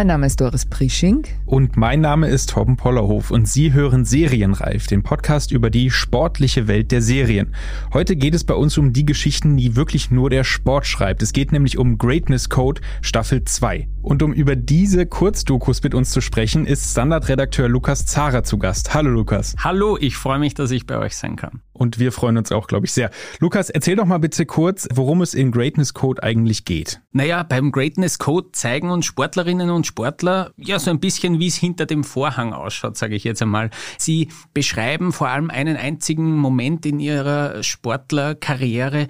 Mein Name ist Doris Prisching. Und mein Name ist Torben Pollerhof und Sie hören Serienreif, den Podcast über die sportliche Welt der Serien. Heute geht es bei uns um die Geschichten, die wirklich nur der Sport schreibt. Es geht nämlich um Greatness Code Staffel 2. Und um über diese Kurzdokus mit uns zu sprechen, ist Standardredakteur Lukas Zara zu Gast. Hallo Lukas. Hallo, ich freue mich, dass ich bei euch sein kann. Und wir freuen uns auch, glaube ich, sehr. Lukas, erzähl doch mal bitte kurz, worum es in Greatness Code eigentlich geht. Naja, beim Greatness Code zeigen uns Sportlerinnen und Sportler ja so ein bisschen, wie es hinter dem Vorhang ausschaut, sage ich jetzt einmal. Sie beschreiben vor allem einen einzigen Moment in ihrer Sportlerkarriere,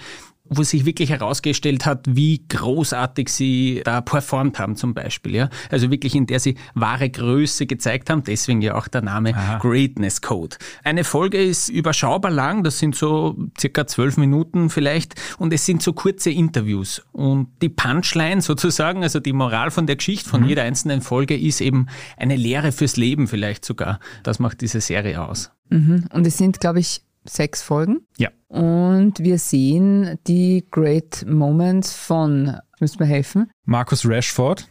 wo sich wirklich herausgestellt hat, wie großartig sie da performt haben zum Beispiel. Ja? Also wirklich in der sie wahre Größe gezeigt haben, deswegen ja auch der Name Aha. Greatness Code. Eine Folge ist überschaubar lang, das sind so circa zwölf Minuten vielleicht und es sind so kurze Interviews. Und die Punchline sozusagen, also die Moral von der Geschichte von mhm. jeder einzelnen Folge ist eben eine Lehre fürs Leben vielleicht sogar. Das macht diese Serie aus. Mhm. Und es sind, glaube ich, sechs Folgen. Ja. Und wir sehen die Great Moments von, müsst mir helfen? Marcus Rashford.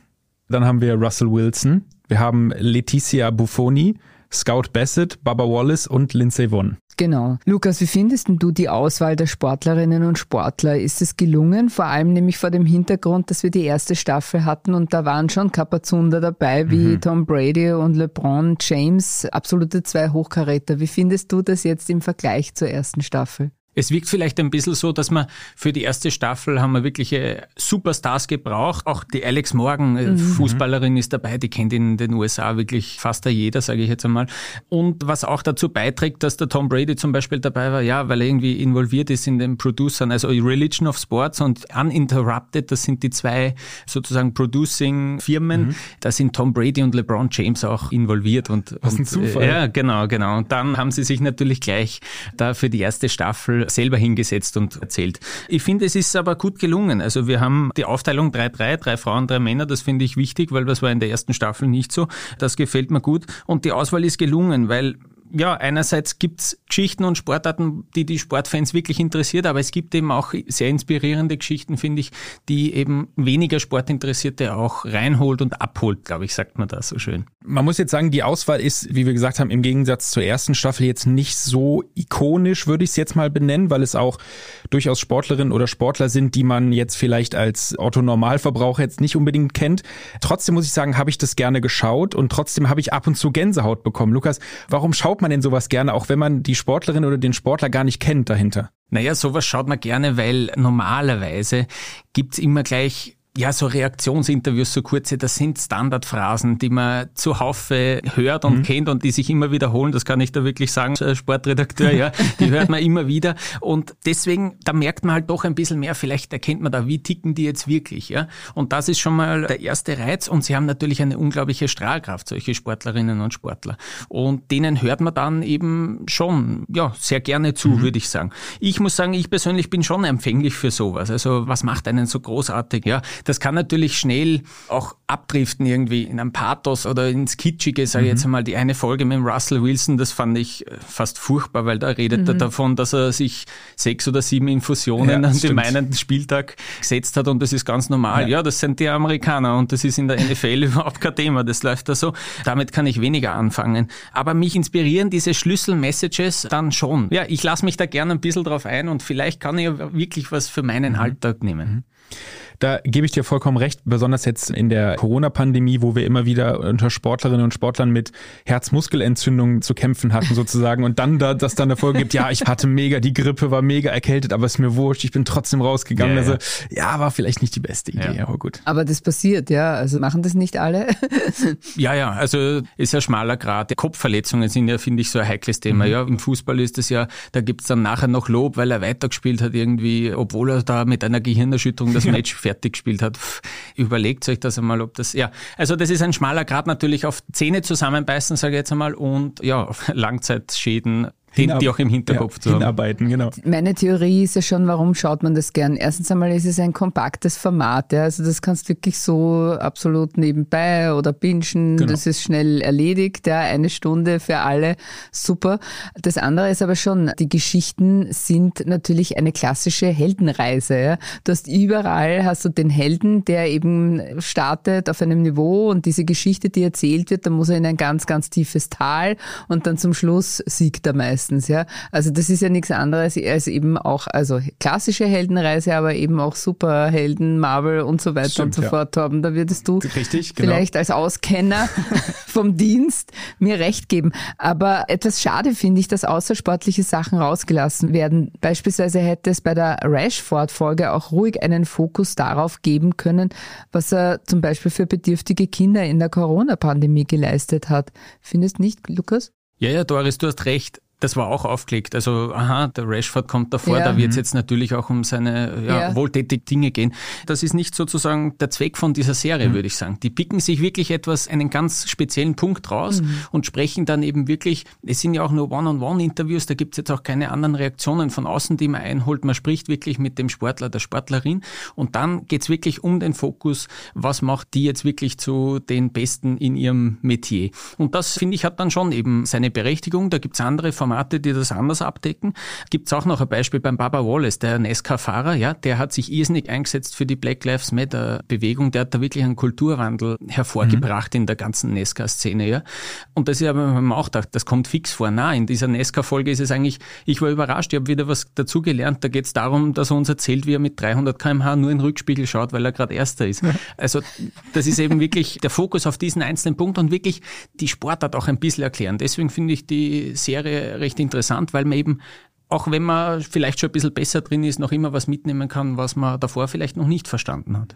Dann haben wir Russell Wilson. Wir haben Letizia Buffoni, Scout Bassett, Baba Wallace und Lindsay Vonn. Genau. Lukas, wie findest du die Auswahl der Sportlerinnen und Sportler? Ist es gelungen? Vor allem nämlich vor dem Hintergrund, dass wir die erste Staffel hatten und da waren schon Kapazunder dabei, wie mhm. Tom Brady und LeBron James, absolute zwei Hochkaräter. Wie findest du das jetzt im Vergleich zur ersten Staffel? Es wirkt vielleicht ein bisschen so, dass man für die erste Staffel haben wir wirkliche Superstars gebraucht. Auch die Alex Morgan, äh, mhm. Fußballerin, ist dabei, die kennt in den USA wirklich fast jeder, sage ich jetzt einmal. Und was auch dazu beiträgt, dass der Tom Brady zum Beispiel dabei war, ja, weil er irgendwie involviert ist in den Producern, also Religion of Sports und Uninterrupted, das sind die zwei sozusagen Producing-Firmen. Mhm. Da sind Tom Brady und LeBron James auch involviert. Und, was ein Zufall. Äh, ja, genau, genau. Und dann haben sie sich natürlich gleich da für die erste Staffel selber hingesetzt und erzählt. Ich finde, es ist aber gut gelungen. Also wir haben die Aufteilung 3-3, drei Frauen, drei Männer, das finde ich wichtig, weil das war in der ersten Staffel nicht so. Das gefällt mir gut. Und die Auswahl ist gelungen, weil ja, einerseits gibt's Geschichten und Sportarten, die die Sportfans wirklich interessiert, aber es gibt eben auch sehr inspirierende Geschichten, finde ich, die eben weniger Sportinteressierte auch reinholt und abholt, glaube ich, sagt man da so schön. Man muss jetzt sagen, die Auswahl ist, wie wir gesagt haben, im Gegensatz zur ersten Staffel jetzt nicht so ikonisch, würde ich es jetzt mal benennen, weil es auch durchaus Sportlerinnen oder Sportler sind, die man jetzt vielleicht als Otto-Normalverbraucher jetzt nicht unbedingt kennt. Trotzdem muss ich sagen, habe ich das gerne geschaut und trotzdem habe ich ab und zu Gänsehaut bekommen. Lukas, warum schaut schaut man denn sowas gerne, auch wenn man die Sportlerin oder den Sportler gar nicht kennt dahinter? Naja, sowas schaut man gerne, weil normalerweise gibt's immer gleich ja, so Reaktionsinterviews, so kurze, das sind Standardphrasen, die man zuhaufe hört und mhm. kennt und die sich immer wiederholen. Das kann ich da wirklich sagen, Sportredakteur, ja, die hört man immer wieder. Und deswegen, da merkt man halt doch ein bisschen mehr, vielleicht erkennt man da, wie ticken die jetzt wirklich, ja. Und das ist schon mal der erste Reiz. Und sie haben natürlich eine unglaubliche Strahlkraft, solche Sportlerinnen und Sportler. Und denen hört man dann eben schon, ja, sehr gerne zu, mhm. würde ich sagen. Ich muss sagen, ich persönlich bin schon empfänglich für sowas. Also, was macht einen so großartig, ja? Das kann natürlich schnell auch abdriften irgendwie in einem Pathos oder ins Kitschige, sage ich mhm. jetzt einmal. Die eine Folge mit Russell Wilson, das fand ich äh, fast furchtbar, weil da redet mhm. er davon, dass er sich sechs oder sieben Infusionen ja, an dem einen Spieltag gesetzt hat und das ist ganz normal. Ja. ja, das sind die Amerikaner und das ist in der NFL überhaupt kein Thema. Das läuft da so. Damit kann ich weniger anfangen. Aber mich inspirieren diese Schlüsselmessages dann schon. Ja, ich lasse mich da gerne ein bisschen drauf ein und vielleicht kann ich wirklich was für meinen mhm. Alltag nehmen. Da gebe ich dir vollkommen recht, besonders jetzt in der Corona-Pandemie, wo wir immer wieder unter Sportlerinnen und Sportlern mit Herzmuskelentzündungen zu kämpfen hatten sozusagen und dann da, das dann davor gibt, ja, ich hatte mega die Grippe, war mega erkältet, aber ist mir wurscht, ich bin trotzdem rausgegangen. Ja, ja. Also ja, war vielleicht nicht die beste Idee, ja. aber gut. Aber das passiert, ja, also machen das nicht alle? ja, ja, also ist ja schmaler Grad. Kopfverletzungen sind ja, finde ich, so ein heikles Thema. Mhm. Ja, im Fußball ist es ja, da gibt's dann nachher noch Lob, weil er weitergespielt hat irgendwie, obwohl er da mit einer Gehirnerschütterung das Match fertig gespielt hat. Überlegt euch das einmal, ob das, ja. Also das ist ein schmaler Grad natürlich auf Zähne zusammenbeißen, sage ich jetzt einmal, und ja, Langzeitschäden die, die auch im Hinterkopf ja, zu haben. Hinarbeiten, genau. Meine Theorie ist ja schon, warum schaut man das gern? Erstens einmal ist es ein kompaktes Format, ja? also das kannst du wirklich so absolut nebenbei oder bingen, genau. das ist schnell erledigt, ja? eine Stunde für alle, super. Das andere ist aber schon, die Geschichten sind natürlich eine klassische Heldenreise. Ja? Du hast überall, hast du den Helden, der eben startet auf einem Niveau und diese Geschichte, die erzählt wird, da muss er in ein ganz, ganz tiefes Tal und dann zum Schluss siegt er meistens. Ja? Also das ist ja nichts anderes als eben auch, also klassische Heldenreise, aber eben auch Superhelden, Marvel und so weiter Stimmt, und so ja. fort haben. Da würdest du Richtig, genau. vielleicht als Auskenner vom Dienst mir recht geben. Aber etwas schade finde ich, dass außersportliche Sachen rausgelassen werden. Beispielsweise hätte es bei der Rashford-Folge auch ruhig einen Fokus darauf geben können, was er zum Beispiel für bedürftige Kinder in der Corona-Pandemie geleistet hat. Findest nicht, Lukas? Ja, ja, Doris, du hast recht. Das war auch aufgelegt. Also, aha, der Rashford kommt davor, ja. da wird es mhm. jetzt natürlich auch um seine ja, ja. wohltätigen Dinge gehen. Das ist nicht sozusagen der Zweck von dieser Serie, mhm. würde ich sagen. Die picken sich wirklich etwas, einen ganz speziellen Punkt raus mhm. und sprechen dann eben wirklich, es sind ja auch nur One-on-One-Interviews, da gibt es jetzt auch keine anderen Reaktionen von außen, die man einholt. Man spricht wirklich mit dem Sportler, der Sportlerin und dann geht es wirklich um den Fokus, was macht die jetzt wirklich zu den Besten in ihrem Metier. Und das, finde ich, hat dann schon eben seine Berechtigung. Da gibt es andere von Formate, die das anders abdecken. Gibt es auch noch ein Beispiel beim Baba Wallace, der NASCAR-Fahrer, ja, der hat sich irrsinnig eingesetzt für die Black Lives Matter-Bewegung. Der hat da wirklich einen Kulturwandel hervorgebracht mhm. in der ganzen NASCAR-Szene, ja. Und das ist aber, auch gedacht, das kommt fix vor. Na, in dieser NASCAR-Folge ist es eigentlich, ich war überrascht, ich habe wieder was dazugelernt. Da geht es darum, dass er uns erzählt, wie er mit 300 kmh nur in den Rückspiegel schaut, weil er gerade Erster ist. Also das ist eben wirklich der Fokus auf diesen einzelnen Punkt und wirklich die Sportart auch ein bisschen erklären. Deswegen finde ich die Serie recht interessant, weil man eben auch wenn man vielleicht schon ein bisschen besser drin ist, noch immer was mitnehmen kann, was man davor vielleicht noch nicht verstanden hat.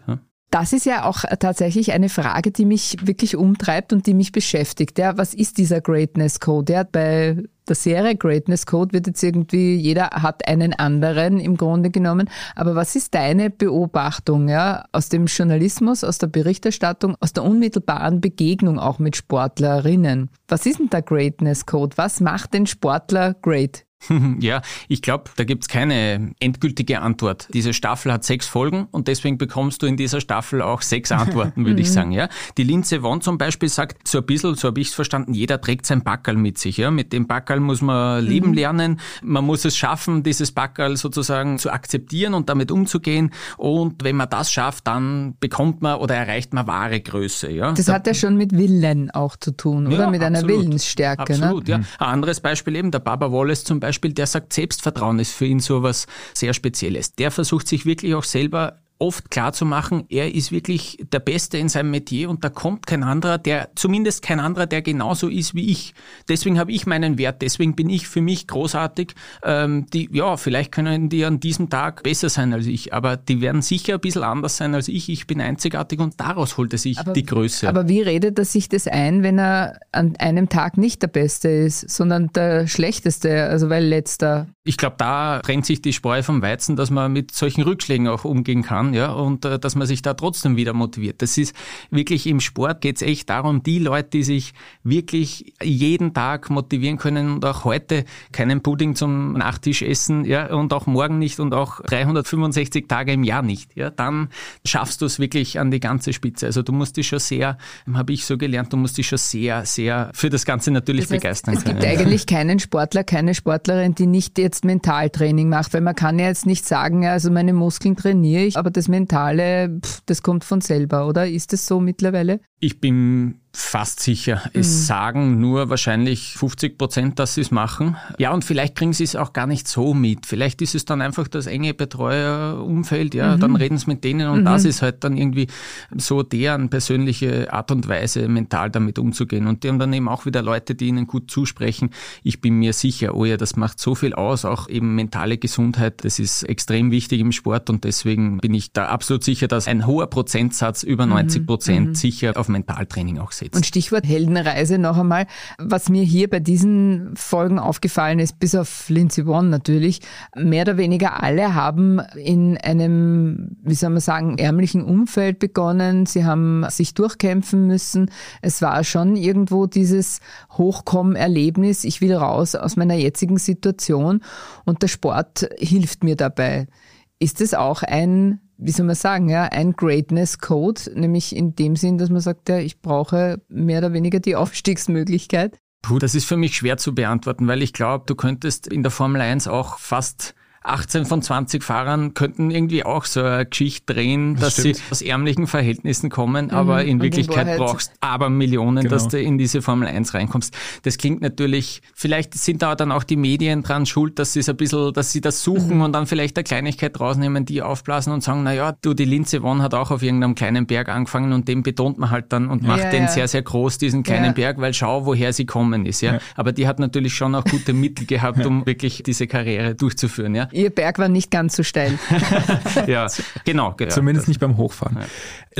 Das ist ja auch tatsächlich eine Frage, die mich wirklich umtreibt und die mich beschäftigt. Ja, was ist dieser Greatness Code? Ja, bei der Serie Greatness Code wird jetzt irgendwie, jeder hat einen anderen im Grunde genommen. Aber was ist deine Beobachtung ja, aus dem Journalismus, aus der Berichterstattung, aus der unmittelbaren Begegnung auch mit Sportlerinnen? Was ist denn der Greatness Code? Was macht den Sportler great? Ja, ich glaube, da gibt's keine endgültige Antwort. Diese Staffel hat sechs Folgen und deswegen bekommst du in dieser Staffel auch sechs Antworten, würde ich mhm. sagen. Ja, Die Linze Won zum Beispiel sagt so ein bisschen, so habe ich es verstanden, jeder trägt sein Backerl mit sich. Ja? Mit dem Backerl muss man leben mhm. lernen. Man muss es schaffen, dieses Backerl sozusagen zu akzeptieren und damit umzugehen. Und wenn man das schafft, dann bekommt man oder erreicht man wahre Größe. Ja? Das da, hat ja schon mit Willen auch zu tun, oder? Ja, mit einer absolut. Willensstärke. Ne? Absolut, ne? ja. Ein anderes Beispiel eben, der Baba Wallace zum Beispiel Beispiel, der sagt, Selbstvertrauen ist für ihn so was sehr Spezielles. Der versucht sich wirklich auch selber oft klar zu machen, er ist wirklich der Beste in seinem Metier und da kommt kein anderer, der, zumindest kein anderer, der genauso ist wie ich. Deswegen habe ich meinen Wert, deswegen bin ich für mich großartig. Ähm, die, ja, vielleicht können die an diesem Tag besser sein als ich, aber die werden sicher ein bisschen anders sein als ich. Ich bin einzigartig und daraus holt er sich aber, die Größe. Aber wie redet er sich das ein, wenn er an einem Tag nicht der Beste ist, sondern der Schlechteste, also weil letzter? Ich glaube, da trennt sich die Spreu vom Weizen, dass man mit solchen Rückschlägen auch umgehen kann, ja, und äh, dass man sich da trotzdem wieder motiviert. Das ist wirklich im Sport geht es echt darum, die Leute, die sich wirklich jeden Tag motivieren können und auch heute keinen Pudding zum Nachtisch essen, ja, und auch morgen nicht und auch 365 Tage im Jahr nicht, ja, dann schaffst du es wirklich an die ganze Spitze. Also du musst dich schon sehr, habe ich so gelernt, du musst dich schon sehr, sehr für das Ganze natürlich das heißt, begeistern. Es gibt eigentlich keinen Sportler, keine Sportlerin, die nicht jetzt jetzt Mentaltraining macht, weil man kann ja jetzt nicht sagen, also meine Muskeln trainiere ich, aber das Mentale, pff, das kommt von selber, oder? Ist das so mittlerweile? Ich bin fast sicher. Es mhm. sagen nur wahrscheinlich 50 Prozent, dass sie es machen. Ja, und vielleicht kriegen sie es auch gar nicht so mit. Vielleicht ist es dann einfach das enge Betreuerumfeld, ja, mhm. dann reden sie mit denen und mhm. das ist halt dann irgendwie so deren persönliche Art und Weise, mental damit umzugehen. Und die haben dann eben auch wieder Leute, die ihnen gut zusprechen. Ich bin mir sicher, oh ja, das macht so viel aus, auch eben mentale Gesundheit. Das ist extrem wichtig im Sport und deswegen bin ich da absolut sicher, dass ein hoher Prozentsatz, über 90 mhm. Prozent, mhm. sicher auf Mentaltraining auch setzt. Und Stichwort Heldenreise noch einmal. Was mir hier bei diesen Folgen aufgefallen ist, bis auf Lindsay Vonn natürlich, mehr oder weniger alle haben in einem, wie soll man sagen, ärmlichen Umfeld begonnen. Sie haben sich durchkämpfen müssen. Es war schon irgendwo dieses Hochkommen-Erlebnis. Ich will raus aus meiner jetzigen Situation und der Sport hilft mir dabei. Ist es auch ein wie soll man sagen, ja, ein Greatness Code, nämlich in dem Sinn, dass man sagt, ja, ich brauche mehr oder weniger die Aufstiegsmöglichkeit? Puh, das ist für mich schwer zu beantworten, weil ich glaube, du könntest in der Formel 1 auch fast 18 von 20 Fahrern könnten irgendwie auch so eine Geschichte drehen, das dass stimmt. sie aus ärmlichen Verhältnissen kommen, mhm. aber in Wirklichkeit in brauchst aber Millionen, genau. dass du in diese Formel 1 reinkommst. Das klingt natürlich, vielleicht sind da dann auch die Medien dran schuld, dass sie es ein bisschen, dass sie das suchen mhm. und dann vielleicht eine Kleinigkeit rausnehmen, die aufblasen und sagen, na ja, du, die Linze One hat auch auf irgendeinem kleinen Berg angefangen und den betont man halt dann und macht ja, den ja. sehr, sehr groß, diesen kleinen ja. Berg, weil schau, woher sie kommen ist, ja. Aber die hat natürlich schon auch gute Mittel gehabt, um wirklich diese Karriere durchzuführen, ja. Ihr Berg war nicht ganz so steil. ja, genau. Ja, Zumindest nicht beim Hochfahren. Ja.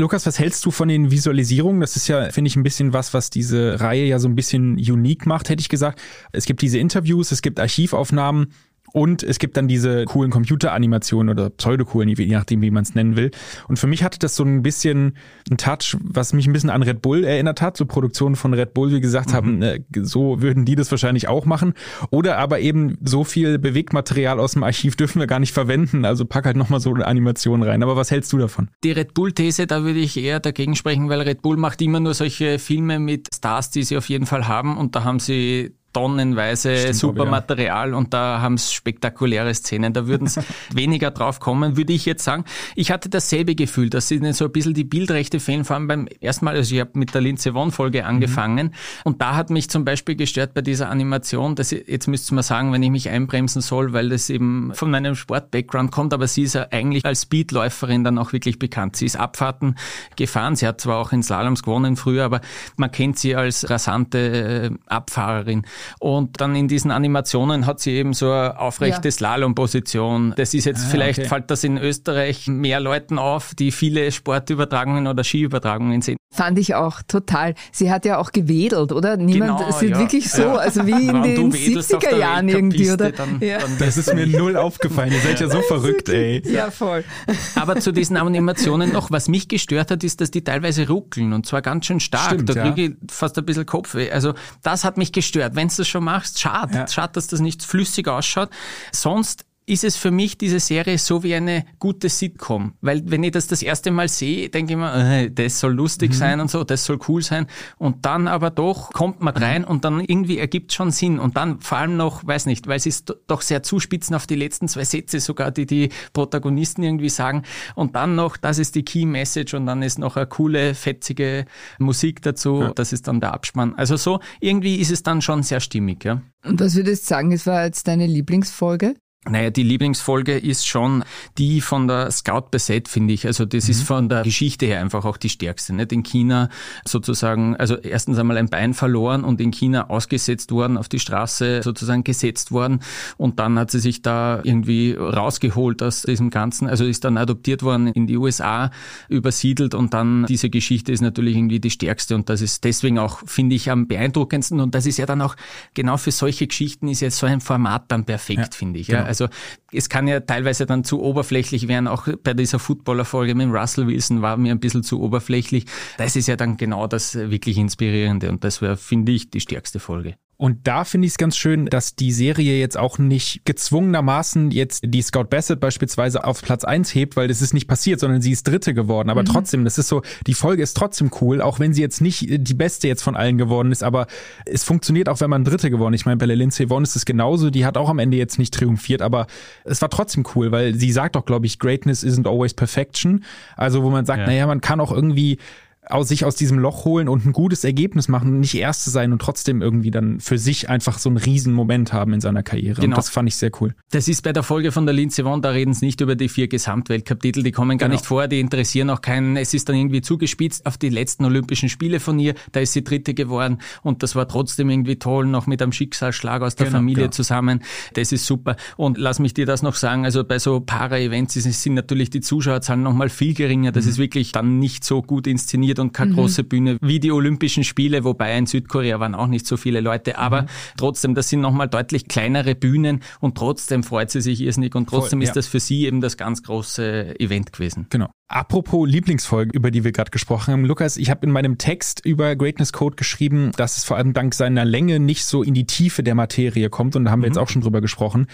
Lukas, was hältst du von den Visualisierungen? Das ist ja, finde ich, ein bisschen was, was diese Reihe ja so ein bisschen unique macht, hätte ich gesagt. Es gibt diese Interviews, es gibt Archivaufnahmen und es gibt dann diese coolen Computeranimationen oder pseudocoolen, je nachdem, wie man es nennen will. Und für mich hatte das so ein bisschen ein Touch, was mich ein bisschen an Red Bull erinnert hat. So Produktionen von Red Bull, wie gesagt mhm. haben, äh, so würden die das wahrscheinlich auch machen. Oder aber eben so viel Bewegtmaterial aus dem Archiv dürfen wir gar nicht verwenden. Also pack halt nochmal so eine Animation rein. Aber was hältst du davon? Die Red Bull-These, da würde ich eher dagegen sprechen, weil Red Bull macht immer nur solche Filme mit Stars, die sie auf jeden Fall haben. Und da haben sie tonnenweise Stimmt, super Material ja. und da haben es spektakuläre Szenen. Da würden es weniger drauf kommen, würde ich jetzt sagen. Ich hatte dasselbe Gefühl, dass sie so ein bisschen die Bildrechte fehlen, vor allem beim ersten Mal, also ich habe mit der Linze One Folge mhm. angefangen mhm. und da hat mich zum Beispiel gestört bei dieser Animation, dass ich, jetzt müsste man sagen, wenn ich mich einbremsen soll, weil das eben von meinem Sport-Background kommt, aber sie ist ja eigentlich als Speedläuferin dann auch wirklich bekannt. Sie ist Abfahrten gefahren, sie hat zwar auch in Slaloms gewonnen früher, aber man kennt sie als rasante äh, Abfahrerin. Und dann in diesen Animationen hat sie eben so eine aufrechte ja. Slalom-Position. Das ist jetzt ah, vielleicht, okay. fällt das in Österreich mehr Leuten auf, die viele Sportübertragungen oder Skiübertragungen sehen. Fand ich auch total. Sie hat ja auch gewedelt, oder? Niemand, genau, ist ja. wirklich so, ja. also wie in den 70er Jahren irgendwie, oder? Dann, ja. dann das ist mir null aufgefallen. Ihr seid ja so verrückt, ey. Ja, voll. Aber zu diesen Animationen noch, was mich gestört hat, ist, dass die teilweise ruckeln und zwar ganz schön stark. Stimmt, da kriege ich fast ein bisschen Kopfweh. Also das hat mich gestört. Wenn du das schon machst, schade. Schade, dass das nicht flüssig ausschaut. Sonst ist es für mich diese Serie so wie eine gute Sitcom. Weil wenn ich das das erste Mal sehe, denke ich mir, äh, das soll lustig mhm. sein und so, das soll cool sein. Und dann aber doch kommt man rein und dann irgendwie ergibt schon Sinn. Und dann vor allem noch, weiß nicht, weil sie es doch sehr zuspitzen auf die letzten zwei Sätze sogar, die die Protagonisten irgendwie sagen. Und dann noch, das ist die Key Message und dann ist noch eine coole, fetzige Musik dazu. Ja. Das ist dann der Abspann. Also so, irgendwie ist es dann schon sehr stimmig, ja. Und was würdest du sagen, es war jetzt deine Lieblingsfolge? Naja, die Lieblingsfolge ist schon die von der Scout Beset, finde ich. Also das mhm. ist von der Geschichte her einfach auch die stärkste. Nicht? In China sozusagen, also erstens einmal ein Bein verloren und in China ausgesetzt worden, auf die Straße sozusagen gesetzt worden. Und dann hat sie sich da irgendwie rausgeholt aus diesem Ganzen. Also ist dann adoptiert worden in die USA, übersiedelt und dann diese Geschichte ist natürlich irgendwie die stärkste. Und das ist deswegen auch, finde ich, am beeindruckendsten. Und das ist ja dann auch, genau für solche Geschichten ist ja so ein Format dann perfekt, ja, finde ich. Genau. Also es kann ja teilweise dann zu oberflächlich werden, auch bei dieser Footballer-Folge mit Russell Wilson war mir ein bisschen zu oberflächlich. Das ist ja dann genau das wirklich Inspirierende und das wäre, finde ich, die stärkste Folge. Und da finde ich es ganz schön, dass die Serie jetzt auch nicht gezwungenermaßen jetzt die Scout Bassett beispielsweise auf Platz eins hebt, weil das ist nicht passiert, sondern sie ist Dritte geworden. Aber mhm. trotzdem, das ist so, die Folge ist trotzdem cool, auch wenn sie jetzt nicht die beste jetzt von allen geworden ist, aber es funktioniert auch, wenn man Dritte geworden ist. Ich meine, bei der Lindsay Vonn ist es genauso, die hat auch am Ende jetzt nicht triumphiert, aber es war trotzdem cool, weil sie sagt doch, glaube ich, Greatness isn't always perfection. Also wo man sagt, ja. naja, man kann auch irgendwie aus sich aus diesem Loch holen und ein gutes Ergebnis machen, nicht Erste sein und trotzdem irgendwie dann für sich einfach so einen riesen Moment haben in seiner Karriere. Genau. Und das fand ich sehr cool. Das ist bei der Folge von der Vonn, da reden sie nicht über die vier Gesamtweltcup-Titel, die kommen gar genau. nicht vor, die interessieren auch keinen. Es ist dann irgendwie zugespitzt auf die letzten Olympischen Spiele von ihr, da ist sie Dritte geworden und das war trotzdem irgendwie toll, noch mit einem Schicksalsschlag aus der genau, Familie genau. zusammen. Das ist super. Und lass mich dir das noch sagen, also bei so Para-Events sind natürlich die Zuschauerzahlen nochmal viel geringer, das mhm. ist wirklich dann nicht so gut inszeniert reduziert und keine mhm. große Bühne wie die Olympischen Spiele, wobei in Südkorea waren auch nicht so viele Leute, aber mhm. trotzdem, das sind nochmal deutlich kleinere Bühnen und trotzdem freut sie sich irrsinnig und trotzdem Voll, ist das für sie eben das ganz große Event gewesen. Genau. Apropos Lieblingsfolge, über die wir gerade gesprochen haben. Lukas, ich habe in meinem Text über Greatness Code geschrieben, dass es vor allem dank seiner Länge nicht so in die Tiefe der Materie kommt. Und da haben wir mhm. jetzt auch schon drüber gesprochen.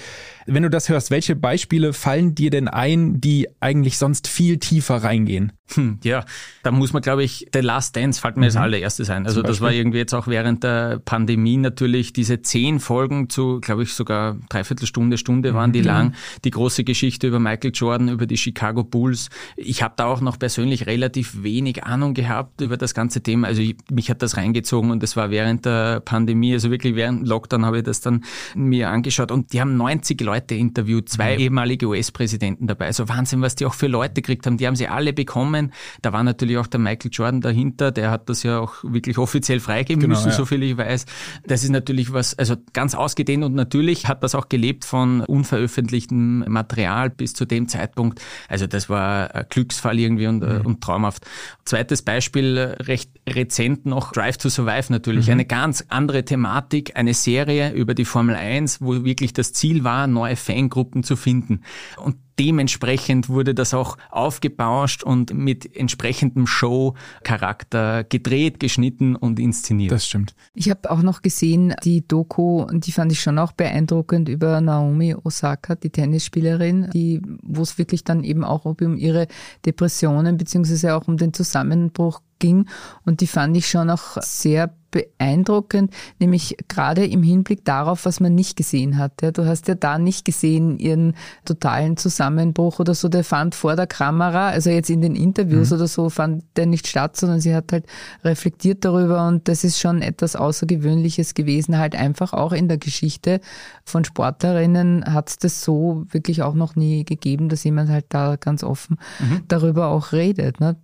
Wenn du das hörst, welche Beispiele fallen dir denn ein, die eigentlich sonst viel tiefer reingehen? Hm, ja, da muss man, glaube ich, The Last Dance fällt mir mhm. als allererstes ein. Also das war irgendwie jetzt auch während der Pandemie natürlich diese zehn Folgen zu, glaube ich, sogar dreiviertel Stunde, Stunde waren die mhm. lang. Die große Geschichte über Michael Jordan, über die Chicago Bulls. Ich habe da auch noch persönlich relativ wenig Ahnung gehabt über das ganze Thema. Also ich, mich hat das reingezogen und das war während der Pandemie, also wirklich während Lockdown habe ich das dann mir angeschaut und die haben 90 Leute interviewt, zwei mhm. ehemalige US-Präsidenten dabei. Also Wahnsinn, was die auch für Leute gekriegt haben. Die haben sie alle bekommen. Da war natürlich auch der Michael Jordan dahinter, der hat das ja auch wirklich offiziell freigeben genau, müssen, ja. so viel ich weiß. Das ist natürlich was, also ganz ausgedehnt und natürlich hat das auch gelebt von unveröffentlichtem Material bis zu dem Zeitpunkt. Also das war ein Glücksfall irgendwie und, mhm. und traumhaft. Zweites Beispiel, recht rezent noch, Drive to Survive natürlich. Mhm. Eine ganz andere Thematik, eine Serie über die Formel 1, wo wirklich das Ziel war, neue Fangruppen zu finden. Und dementsprechend wurde das auch aufgebauscht und mit entsprechendem Show-Charakter gedreht, geschnitten und inszeniert. Das stimmt. Ich habe auch noch gesehen, die Doku, die fand ich schon auch beeindruckend über Naomi Osaka, die Tennisspielerin, die, wo es wirklich dann eben auch um ihre Depressionen beziehungsweise auch um den Zusammenbruch ging. Und die fand ich schon auch sehr beeindruckend, nämlich gerade im Hinblick darauf, was man nicht gesehen hat. du hast ja da nicht gesehen ihren totalen Zusammenbruch oder so, der fand vor der Kamera, also jetzt in den Interviews mhm. oder so, fand der nicht statt, sondern sie hat halt reflektiert darüber und das ist schon etwas Außergewöhnliches gewesen, halt einfach auch in der Geschichte von Sportlerinnen hat es das so wirklich auch noch nie gegeben, dass jemand halt da ganz offen mhm. darüber auch redet. Ne?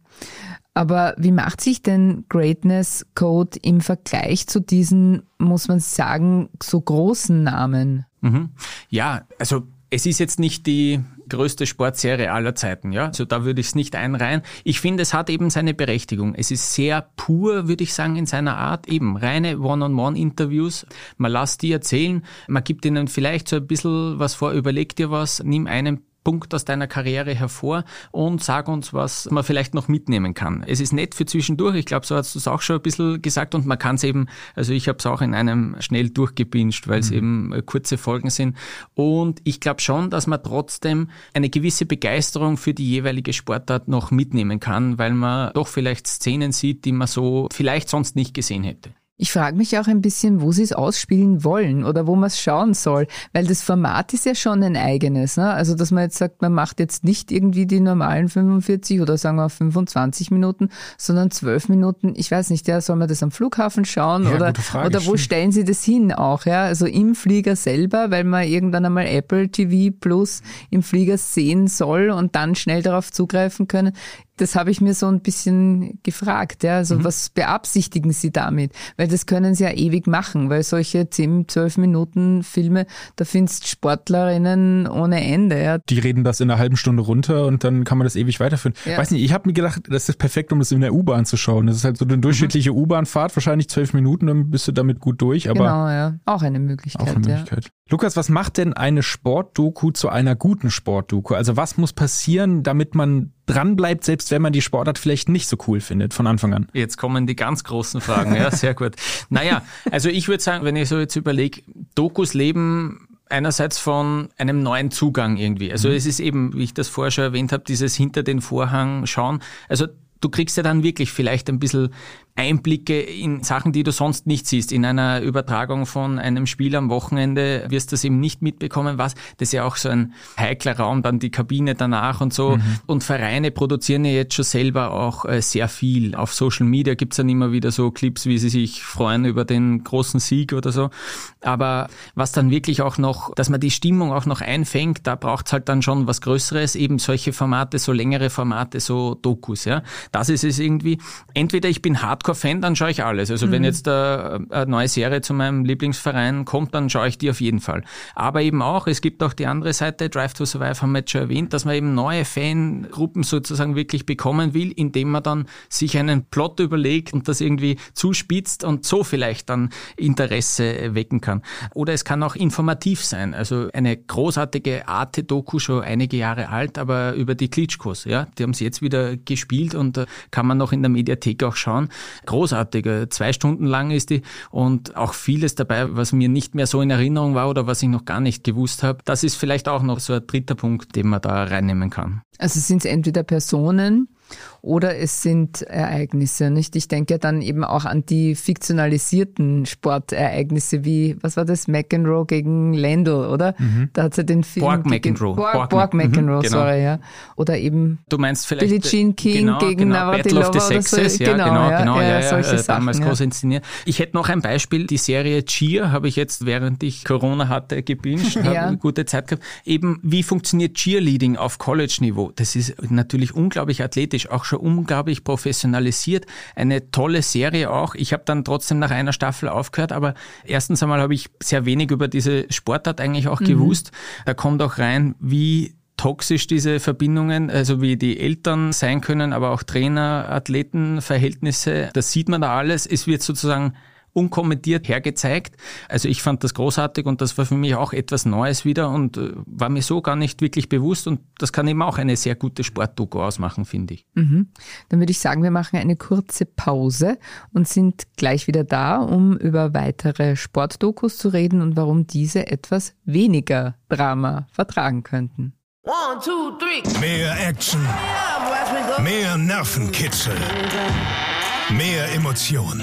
Aber wie macht sich denn Greatness Code im Vergleich zu diesen, muss man sagen, so großen Namen? Mhm. Ja, also es ist jetzt nicht die größte Sportserie aller Zeiten, ja. Also da würde ich es nicht einreihen. Ich finde, es hat eben seine Berechtigung. Es ist sehr pur, würde ich sagen, in seiner Art. Eben reine One-on-One-Interviews. Man lässt die erzählen. Man gibt ihnen vielleicht so ein bisschen was vor. Überleg dir was. Nimm einen Punkt aus deiner Karriere hervor und sag uns, was man vielleicht noch mitnehmen kann. Es ist nett für zwischendurch, ich glaube, so hast du es auch schon ein bisschen gesagt und man kann es eben, also ich habe es auch in einem schnell durchgebinscht, weil es mhm. eben äh, kurze Folgen sind und ich glaube schon, dass man trotzdem eine gewisse Begeisterung für die jeweilige Sportart noch mitnehmen kann, weil man doch vielleicht Szenen sieht, die man so vielleicht sonst nicht gesehen hätte. Ich frage mich auch ein bisschen, wo sie es ausspielen wollen oder wo man es schauen soll, weil das Format ist ja schon ein eigenes. Ne? Also, dass man jetzt sagt, man macht jetzt nicht irgendwie die normalen 45 oder sagen wir 25 Minuten, sondern 12 Minuten. Ich weiß nicht, ja, soll man das am Flughafen schauen ja, oder, oder wo stellen sie das hin auch? Ja? Also im Flieger selber, weil man irgendwann einmal Apple TV Plus im Flieger sehen soll und dann schnell darauf zugreifen können das habe ich mir so ein bisschen gefragt. Ja? Also mhm. was beabsichtigen Sie damit? Weil das können Sie ja ewig machen, weil solche 10, 12 Minuten Filme, da findest Sportlerinnen ohne Ende. Ja? Die reden das in einer halben Stunde runter und dann kann man das ewig weiterführen. Ja. Weiß nicht, ich habe mir gedacht, das ist perfekt, um das in der U-Bahn zu schauen. Das ist halt so eine durchschnittliche mhm. U-Bahn-Fahrt, wahrscheinlich zwölf Minuten, dann bist du damit gut durch. Aber genau, ja. Auch eine Möglichkeit. Auch eine Möglichkeit. Ja. Lukas, was macht denn eine Sportdoku zu einer guten Sportdoku? Also was muss passieren, damit man dranbleibt, selbst wenn man die Sportart vielleicht nicht so cool findet von Anfang an? Jetzt kommen die ganz großen Fragen. Ja, sehr gut. Naja, also ich würde sagen, wenn ich so jetzt überlege, Dokus leben einerseits von einem neuen Zugang irgendwie. Also mhm. es ist eben, wie ich das vorher schon erwähnt habe, dieses hinter den Vorhang schauen. Also du kriegst ja dann wirklich vielleicht ein bisschen Einblicke in Sachen, die du sonst nicht siehst. In einer Übertragung von einem Spiel am Wochenende wirst du das eben nicht mitbekommen, was. Das ist ja auch so ein heikler Raum, dann die Kabine danach und so. Mhm. Und Vereine produzieren ja jetzt schon selber auch äh, sehr viel. Auf Social Media gibt's dann immer wieder so Clips, wie sie sich freuen über den großen Sieg oder so. Aber was dann wirklich auch noch, dass man die Stimmung auch noch einfängt, da braucht's halt dann schon was Größeres, eben solche Formate, so längere Formate, so Dokus, ja. Das ist es irgendwie. Entweder ich bin Hardcore-Fan, dann schaue ich alles. Also mhm. wenn jetzt eine, eine neue Serie zu meinem Lieblingsverein kommt, dann schaue ich die auf jeden Fall. Aber eben auch, es gibt auch die andere Seite, Drive to Survive haben wir jetzt schon erwähnt, dass man eben neue Fangruppen sozusagen wirklich bekommen will, indem man dann sich einen Plot überlegt und das irgendwie zuspitzt und so vielleicht dann Interesse wecken kann. Oder es kann auch informativ sein. Also eine großartige Arte-Doku schon einige Jahre alt, aber über die Klitschkos, ja. Die haben sie jetzt wieder gespielt und äh, kann man noch in der Mediathek auch schauen. Großartige, zwei Stunden lang ist die und auch vieles dabei, was mir nicht mehr so in Erinnerung war oder was ich noch gar nicht gewusst habe. Das ist vielleicht auch noch so ein dritter Punkt, den man da reinnehmen kann. Also sind es entweder Personen, oder es sind Ereignisse. Nicht? Ich denke dann eben auch an die fiktionalisierten Sportereignisse wie, was war das, McEnroe gegen Lendl, oder? Mhm. Da hat sie den Film. Borg McEnroe. Borg, Borg, Borg McEnroe, mhm, genau. sorry, ja. Oder eben du meinst vielleicht, Billie Jean King genau, gegen genau, Navratilova. Battle of the Sexes, so. ja, genau, genau, ja, genau, ja, ja, solche ja, Sachen, damals groß inszeniert. Ich hätte noch ein Beispiel, die Serie Cheer habe ich jetzt, während ich Corona hatte, gebinged, habe eine gute Zeit gehabt. Eben, wie funktioniert Cheerleading auf College-Niveau? Das ist natürlich unglaublich athletisch, auch schon unglaublich professionalisiert. Eine tolle Serie auch. Ich habe dann trotzdem nach einer Staffel aufgehört, aber erstens einmal habe ich sehr wenig über diese Sportart eigentlich auch mhm. gewusst. Da kommt auch rein, wie toxisch diese Verbindungen, also wie die Eltern sein können, aber auch Trainer, Athleten, Verhältnisse, das sieht man da alles. Es wird sozusagen unkommentiert hergezeigt. Also ich fand das großartig und das war für mich auch etwas Neues wieder und äh, war mir so gar nicht wirklich bewusst und das kann eben auch eine sehr gute Sportdoku ausmachen, finde ich. Mhm. Dann würde ich sagen, wir machen eine kurze Pause und sind gleich wieder da, um über weitere Sportdokus zu reden und warum diese etwas weniger Drama vertragen könnten. One, two, three. Mehr Action. Mehr Nervenkitzel. Mehr Emotionen.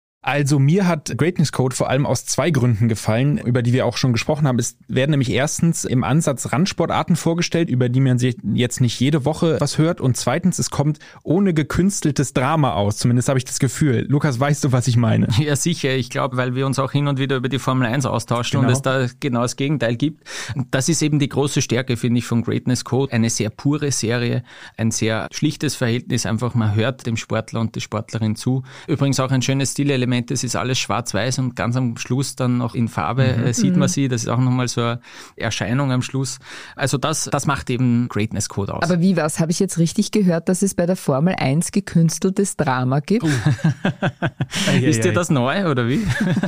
Also mir hat Greatness Code vor allem aus zwei Gründen gefallen, über die wir auch schon gesprochen haben. Es werden nämlich erstens im Ansatz Randsportarten vorgestellt, über die man sich jetzt nicht jede Woche was hört. Und zweitens, es kommt ohne gekünsteltes Drama aus. Zumindest habe ich das Gefühl. Lukas, weißt du, was ich meine? Ja, sicher. Ich glaube, weil wir uns auch hin und wieder über die Formel 1 austauschen genau. und es da genau das Gegenteil gibt. Das ist eben die große Stärke, finde ich, von Greatness Code. Eine sehr pure Serie, ein sehr schlichtes Verhältnis. Einfach, man hört dem Sportler und der Sportlerin zu. Übrigens auch ein schönes Stilelement Element, das ist alles schwarz-weiß und ganz am Schluss dann noch in Farbe mhm. äh, sieht man mhm. sie. Das ist auch nochmal so eine Erscheinung am Schluss. Also das, das macht eben Greatness Code aus. Aber wie was? Habe ich jetzt richtig gehört, dass es bei der Formel 1 gekünsteltes Drama gibt? Uh. ist dir das neu oder wie?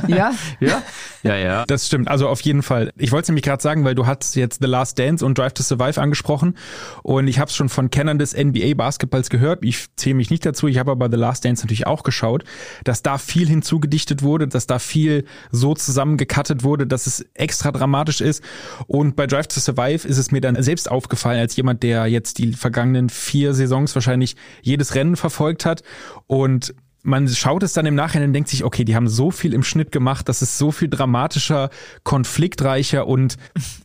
ja. ja. Ja, ja. Das stimmt. Also auf jeden Fall. Ich wollte es nämlich gerade sagen, weil du hast jetzt The Last Dance und Drive to Survive angesprochen und ich habe es schon von Kennern des NBA Basketballs gehört. Ich zähle mich nicht dazu. Ich habe aber The Last Dance natürlich auch geschaut, dass da viel hinzugedichtet wurde, dass da viel so zusammengekattet wurde, dass es extra dramatisch ist. Und bei Drive to Survive ist es mir dann selbst aufgefallen, als jemand, der jetzt die vergangenen vier Saisons wahrscheinlich jedes Rennen verfolgt hat und man schaut es dann im Nachhinein und denkt sich, okay, die haben so viel im Schnitt gemacht, das ist so viel dramatischer, konfliktreicher und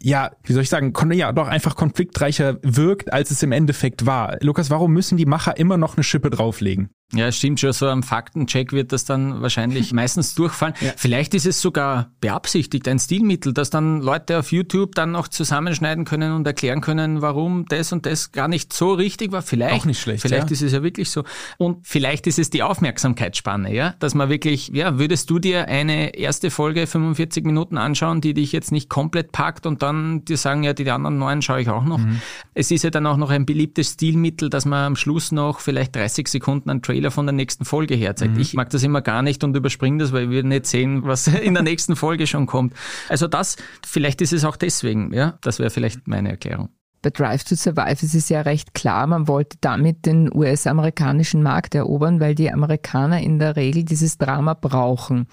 ja, wie soll ich sagen, ja, doch einfach konfliktreicher wirkt, als es im Endeffekt war. Lukas, warum müssen die Macher immer noch eine Schippe drauflegen? Ja, stimmt schon. So am Faktencheck wird das dann wahrscheinlich meistens durchfallen. Ja. Vielleicht ist es sogar beabsichtigt, ein Stilmittel, dass dann Leute auf YouTube dann noch zusammenschneiden können und erklären können, warum das und das gar nicht so richtig war. Vielleicht. Auch nicht schlecht. Vielleicht ja. ist es ja wirklich so. Und vielleicht ist es die Aufmerksamkeitsspanne, ja, dass man wirklich, ja, würdest du dir eine erste Folge 45 Minuten anschauen, die dich jetzt nicht komplett packt und dann dir sagen, ja, die anderen neun schaue ich auch noch. Mhm. Es ist ja dann auch noch ein beliebtes Stilmittel, dass man am Schluss noch vielleicht 30 Sekunden an Trailer Trailer von der nächsten Folge herzeigt. Mhm. Ich mag das immer gar nicht und überspringe das, weil wir nicht sehen, was in der nächsten Folge schon kommt. Also das, vielleicht ist es auch deswegen, ja, das wäre vielleicht meine Erklärung. Bei Drive to Survive ist es ja recht klar, man wollte damit den US-amerikanischen Markt erobern, weil die Amerikaner in der Regel dieses Drama brauchen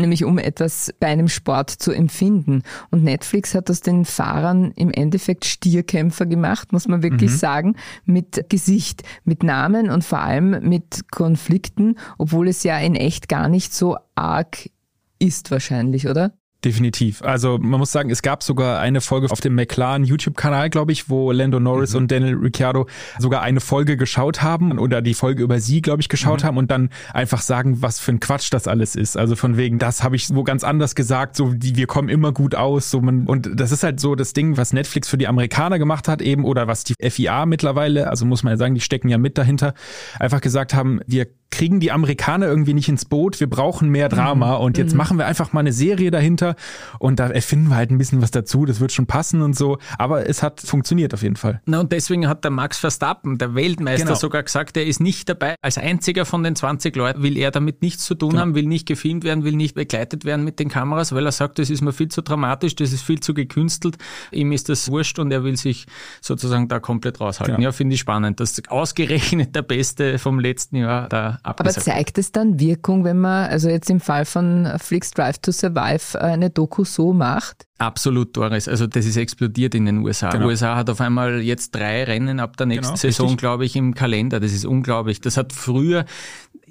nämlich um etwas bei einem Sport zu empfinden. Und Netflix hat aus den Fahrern im Endeffekt Stierkämpfer gemacht, muss man wirklich mhm. sagen, mit Gesicht, mit Namen und vor allem mit Konflikten, obwohl es ja in echt gar nicht so arg ist wahrscheinlich, oder? Definitiv. Also man muss sagen, es gab sogar eine Folge auf dem McLaren YouTube-Kanal, glaube ich, wo Lando Norris mhm. und Daniel Ricciardo sogar eine Folge geschaut haben oder die Folge über sie, glaube ich, geschaut mhm. haben und dann einfach sagen, was für ein Quatsch das alles ist. Also von wegen, das habe ich wo ganz anders gesagt, so die, wir kommen immer gut aus. So man, und das ist halt so das Ding, was Netflix für die Amerikaner gemacht hat eben oder was die FIA mittlerweile, also muss man ja sagen, die stecken ja mit dahinter, einfach gesagt haben, wir kriegen die Amerikaner irgendwie nicht ins Boot, wir brauchen mehr Drama mhm. und jetzt mhm. machen wir einfach mal eine Serie dahinter und da erfinden wir halt ein bisschen was dazu, das wird schon passen und so, aber es hat funktioniert auf jeden Fall. Na und deswegen hat der Max Verstappen, der Weltmeister, genau. sogar gesagt, er ist nicht dabei. Als einziger von den 20 Leuten will er damit nichts zu tun genau. haben, will nicht gefilmt werden, will nicht begleitet werden mit den Kameras, weil er sagt, das ist mir viel zu dramatisch, das ist viel zu gekünstelt, ihm ist das wurscht und er will sich sozusagen da komplett raushalten. Genau. Ja, finde ich spannend, dass ausgerechnet der Beste vom letzten Jahr da aber zeigt es dann Wirkung, wenn man, also jetzt im Fall von Flix Drive to Survive, eine Doku so macht? Absolut, Doris. Also das ist explodiert in den USA. Genau. USA hat auf einmal jetzt drei Rennen ab der nächsten genau, Saison, glaube ich, im Kalender. Das ist unglaublich. Das hat früher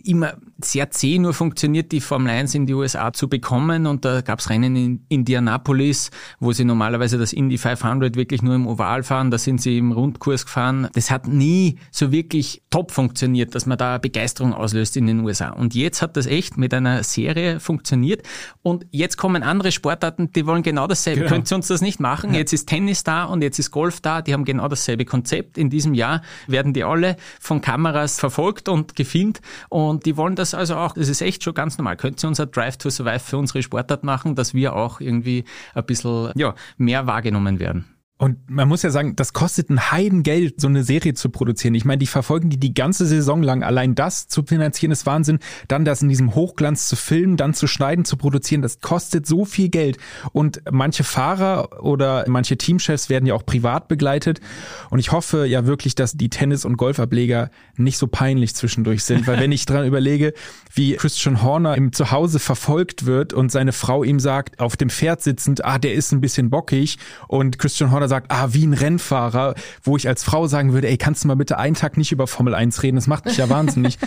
immer sehr zäh nur funktioniert, die Formel 1 in die USA zu bekommen. Und da gab es Rennen in Indianapolis, wo sie normalerweise das Indy 500 wirklich nur im Oval fahren. Da sind sie im Rundkurs gefahren. Das hat nie so wirklich top funktioniert, dass man da Begeisterung auslöst in den USA. Und jetzt hat das echt mit einer Serie funktioniert. Und jetzt kommen andere Sportarten, die wollen genau dasselbe. Genau. Könnt ihr uns das nicht machen? Ja. Jetzt ist Tennis da und jetzt ist Golf da. Die haben genau dasselbe Konzept. In diesem Jahr werden die alle von Kameras verfolgt und gefilmt. Und die wollen das also auch, das ist echt schon ganz normal. Könnt ihr unser Drive to Survive für unsere Sportart machen, dass wir auch irgendwie ein bisschen ja, mehr wahrgenommen werden? Und man muss ja sagen, das kostet ein Heidengeld, so eine Serie zu produzieren. Ich meine, die verfolgen die die ganze Saison lang. Allein das zu finanzieren ist Wahnsinn. Dann das in diesem Hochglanz zu filmen, dann zu schneiden, zu produzieren, das kostet so viel Geld. Und manche Fahrer oder manche Teamchefs werden ja auch privat begleitet. Und ich hoffe ja wirklich, dass die Tennis- und Golfableger nicht so peinlich zwischendurch sind. Weil wenn ich dran überlege, wie Christian Horner im Zuhause verfolgt wird und seine Frau ihm sagt, auf dem Pferd sitzend, ah, der ist ein bisschen bockig und Christian Horner sagt, ah, wie ein Rennfahrer, wo ich als Frau sagen würde, ey, kannst du mal bitte einen Tag nicht über Formel 1 reden? Das macht mich ja wahnsinnig.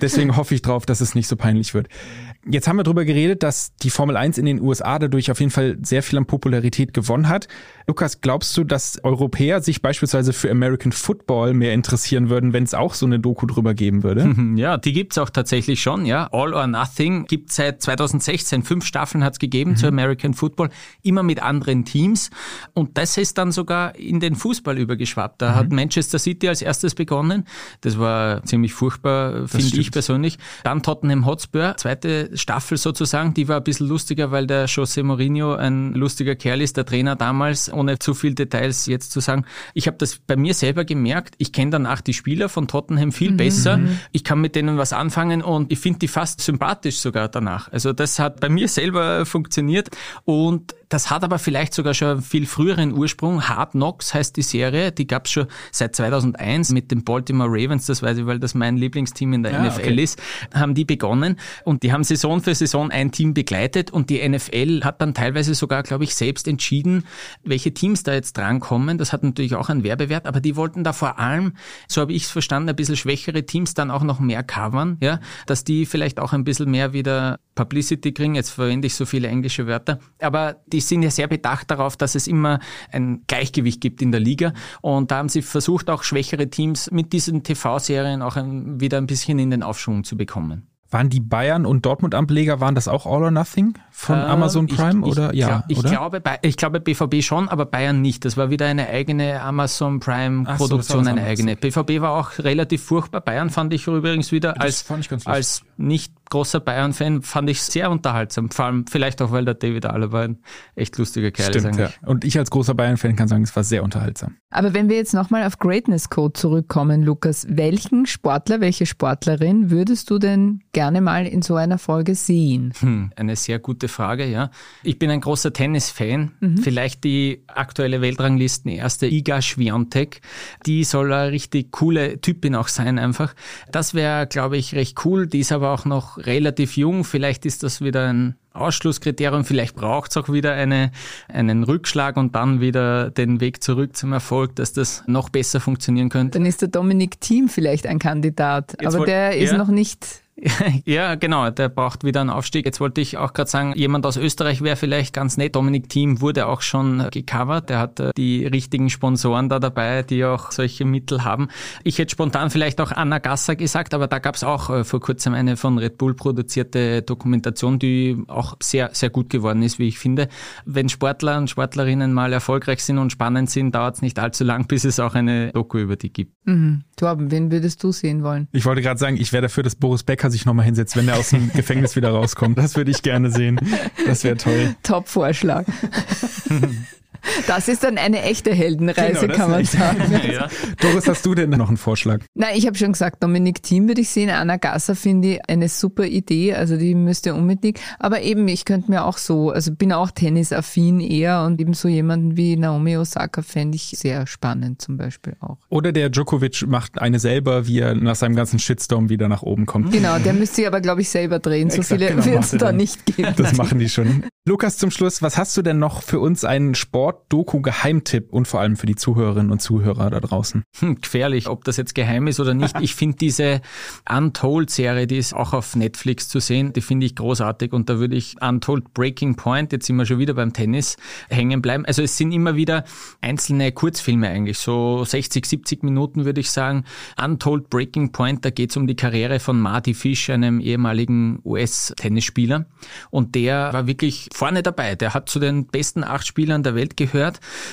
Deswegen hoffe ich drauf, dass es nicht so peinlich wird. Jetzt haben wir darüber geredet, dass die Formel 1 in den USA dadurch auf jeden Fall sehr viel an Popularität gewonnen hat. Lukas, glaubst du, dass Europäer sich beispielsweise für American Football mehr interessieren würden, wenn es auch so eine Doku drüber geben würde? Ja, die gibt's auch tatsächlich schon, ja. All or Nothing gibt seit 2016. Fünf Staffeln hat's gegeben mhm. zu American Football, immer mit anderen Teams. Und das ist dann sogar in den Fußball übergeschwappt. Da mhm. hat Manchester City als erstes begonnen. Das war ziemlich furchtbar, finde ich persönlich. Dann Tottenham Hotspur, zweite Staffel sozusagen, die war ein bisschen lustiger, weil der José Mourinho ein lustiger Kerl ist, der Trainer damals, ohne zu viel Details jetzt zu sagen. Ich habe das bei mir selber gemerkt. Ich kenne danach die Spieler von Tottenham viel mhm. besser. Ich kann mit denen was anfangen und ich finde die fast sympathisch sogar danach. Also das hat bei mir selber funktioniert und das hat aber vielleicht sogar schon viel früheren Ursprung. Hard Knocks heißt die Serie, die gab's schon seit 2001 mit den Baltimore Ravens, das weiß ich, weil das mein Lieblingsteam in der ja, NFL okay. ist, haben die begonnen und die haben Saison für Saison ein Team begleitet und die NFL hat dann teilweise sogar, glaube ich, selbst entschieden, welche Teams da jetzt drankommen. Das hat natürlich auch einen Werbewert, aber die wollten da vor allem, so habe ich es verstanden, ein bisschen schwächere Teams dann auch noch mehr covern, ja, dass die vielleicht auch ein bisschen mehr wieder Publicity kriegen. Jetzt verwende ich so viele englische Wörter, aber die sind ja sehr bedacht darauf, dass es immer ein Gleichgewicht gibt in der Liga. Und da haben sie versucht, auch schwächere Teams mit diesen TV-Serien auch wieder ein bisschen in den Aufschwung zu bekommen. Waren die Bayern und Dortmund-Ableger, waren das auch All or Nothing von ähm, Amazon Prime ich, oder ich, ja? Ich, oder? Glaube, ich glaube BVB schon, aber Bayern nicht. Das war wieder eine eigene Amazon Prime-Produktion, so, eine eigene. BVB war auch relativ furchtbar. Bayern fand ich übrigens wieder als, als nicht großer Bayern-Fan, fand ich sehr unterhaltsam. Vor allem vielleicht auch, weil der David Alaba ein echt lustiger Kerl Stimmt, ist. Ja. Und ich als großer Bayern-Fan kann sagen, es war sehr unterhaltsam. Aber wenn wir jetzt nochmal auf Greatness Code zurückkommen, Lukas, welchen Sportler, welche Sportlerin würdest du denn gerne mal in so einer Folge sehen? Hm, eine sehr gute Frage, ja. Ich bin ein großer Tennis-Fan. Mhm. Vielleicht die aktuelle Weltranglisten erste Iga Swiatek. Die soll eine richtig coole Typin auch sein einfach. Das wäre, glaube ich, recht cool. Die ist aber auch noch relativ jung. Vielleicht ist das wieder ein Ausschlusskriterium. Vielleicht braucht es auch wieder eine, einen Rückschlag und dann wieder den Weg zurück zum Erfolg, dass das noch besser funktionieren könnte. Dann ist der Dominik Thiem vielleicht ein Kandidat, Jetzt aber der ist noch nicht ja, genau, der braucht wieder einen Aufstieg. Jetzt wollte ich auch gerade sagen, jemand aus Österreich wäre vielleicht ganz nett. Dominik Thiem wurde auch schon gecovert. Der hat äh, die richtigen Sponsoren da dabei, die auch solche Mittel haben. Ich hätte spontan vielleicht auch Anna Gasser gesagt, aber da gab es auch äh, vor kurzem eine von Red Bull produzierte Dokumentation, die auch sehr, sehr gut geworden ist, wie ich finde. Wenn Sportler und Sportlerinnen mal erfolgreich sind und spannend sind, dauert es nicht allzu lang, bis es auch eine Doku über die gibt. Mhm. Torben, wen würdest du sehen wollen? Ich wollte gerade sagen, ich wäre dafür, dass Boris Becker sich nochmal hinsetzt, wenn er aus dem Gefängnis wieder rauskommt. Das würde ich gerne sehen. Das wäre toll. Top-Vorschlag. Das ist dann eine echte Heldenreise, genau, kann man sagen. ja. Doris, hast du denn noch einen Vorschlag? Nein, ich habe schon gesagt, Dominik Thiem würde ich sehen. Anna Gasser finde ich eine super Idee. Also die müsste unbedingt. Aber eben, ich könnte mir auch so, also bin auch tennisaffin eher und eben so jemanden wie Naomi Osaka fände ich sehr spannend zum Beispiel auch. Oder der Djokovic macht eine selber, wie er nach seinem ganzen Shitstorm wieder nach oben kommt. Genau, der müsste sich aber, glaube ich, selber drehen. So Exakt, viele genau, wird es da nicht geben. Das machen die schon. Lukas, zum Schluss, was hast du denn noch für uns einen Sport-Doku-Geheimtipp und vor allem für die Zuhörerinnen und Zuhörer da draußen? Hm, gefährlich, ob das jetzt geheim ist oder nicht. Ich finde diese Untold-Serie, die ist auch auf Netflix zu sehen, die finde ich großartig und da würde ich Untold Breaking Point, jetzt sind wir schon wieder beim Tennis, hängen bleiben. Also es sind immer wieder einzelne Kurzfilme eigentlich, so 60, 70 Minuten würde ich sagen. Untold Breaking Point, da geht es um die Karriere von Marty Fish, einem ehemaligen US-Tennisspieler und der war wirklich vorne dabei. Der hat zu den besten acht Spielern der Welt gehört,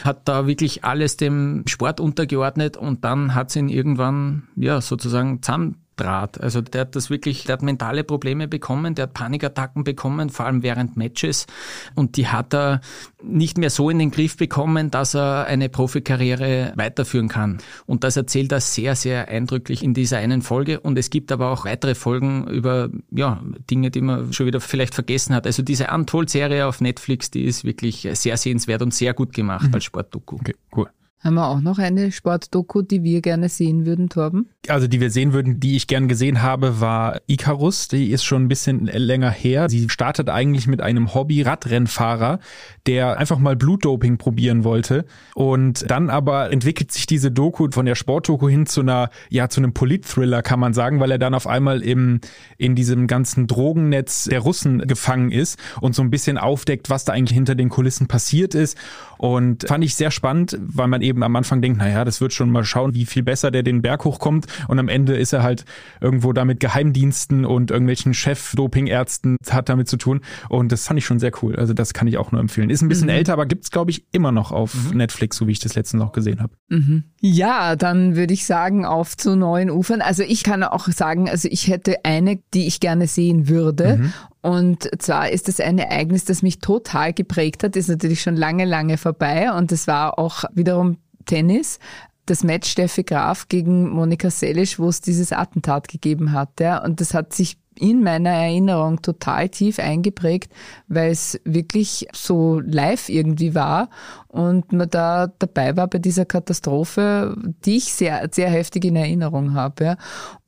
hat da wirklich alles dem Sport untergeordnet und dann hat es ihn irgendwann, ja, sozusagen zusammen Draht. Also der hat das wirklich, der hat mentale Probleme bekommen, der hat Panikattacken bekommen, vor allem während Matches. Und die hat er nicht mehr so in den Griff bekommen, dass er eine Profikarriere weiterführen kann. Und das erzählt er sehr, sehr eindrücklich in dieser einen Folge. Und es gibt aber auch weitere Folgen über ja, Dinge, die man schon wieder vielleicht vergessen hat. Also diese Untold-Serie auf Netflix, die ist wirklich sehr sehenswert und sehr gut gemacht mhm. als Sportdoku. Okay, cool. Haben wir auch noch eine Sportdoku, die wir gerne sehen würden, Torben? Also die wir sehen würden, die ich gern gesehen habe, war Icarus. Die ist schon ein bisschen länger her. Sie startet eigentlich mit einem Hobby-Radrennfahrer, der einfach mal Blutdoping probieren wollte. Und dann aber entwickelt sich diese Doku von der Sportdoku hin zu einer, ja, zu einem Polit-Thriller, kann man sagen, weil er dann auf einmal im, in diesem ganzen Drogennetz der Russen gefangen ist und so ein bisschen aufdeckt, was da eigentlich hinter den Kulissen passiert ist. Und fand ich sehr spannend, weil man eben am Anfang denkt, naja, das wird schon mal schauen, wie viel besser der den Berg hochkommt. Und am Ende ist er halt irgendwo da mit Geheimdiensten und irgendwelchen Chef-Doping-Ärzten hat damit zu tun. Und das fand ich schon sehr cool. Also das kann ich auch nur empfehlen. Ist ein bisschen mhm. älter, aber gibt's glaube ich, immer noch auf mhm. Netflix, so wie ich das letztens noch gesehen habe. Mhm. Ja, dann würde ich sagen, auf zu neuen Ufern. Also ich kann auch sagen, also ich hätte eine, die ich gerne sehen würde. Und zwar ist es ein Ereignis, das mich total geprägt hat, ist natürlich schon lange, lange vorbei. Und es war auch wiederum Tennis. Das Match Steffi Graf gegen Monika Selisch, wo es dieses Attentat gegeben hat. Ja. Und das hat sich in meiner Erinnerung total tief eingeprägt, weil es wirklich so live irgendwie war und man da dabei war bei dieser Katastrophe, die ich sehr, sehr heftig in Erinnerung habe. Ja.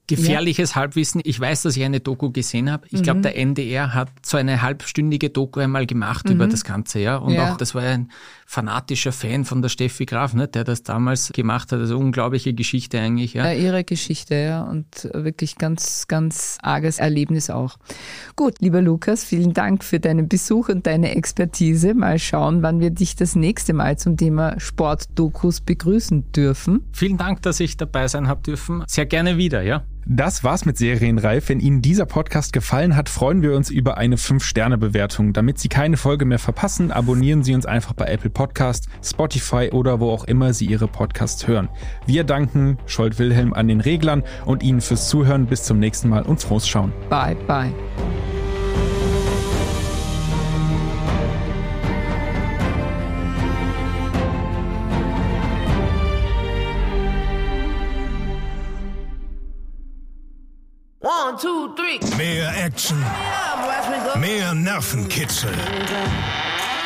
Gefährliches ja. Halbwissen. Ich weiß, dass ich eine Doku gesehen habe. Ich mhm. glaube, der NDR hat so eine halbstündige Doku einmal gemacht mhm. über das Ganze, ja. Und ja. auch, das war ein fanatischer Fan von der Steffi Graf, ne, der das damals gemacht hat. Also unglaubliche Geschichte eigentlich, ja. ja. Ihre Geschichte, ja. Und wirklich ganz, ganz arges Erlebnis auch. Gut, lieber Lukas, vielen Dank für deinen Besuch und deine Expertise. Mal schauen, wann wir dich das nächste Mal zum Thema Sportdokus begrüßen dürfen. Vielen Dank, dass ich dabei sein habe dürfen. Sehr gerne wieder, ja. Das war's mit Serienreif. Wenn Ihnen dieser Podcast gefallen hat, freuen wir uns über eine 5-Sterne-Bewertung. Damit Sie keine Folge mehr verpassen, abonnieren Sie uns einfach bei Apple Podcast, Spotify oder wo auch immer Sie Ihre Podcasts hören. Wir danken Scholt Wilhelm an den Reglern und Ihnen fürs Zuhören. Bis zum nächsten Mal und frohes Schauen. Bye, bye. One, two, three. Mehr Action. Mehr Nervenkitzel.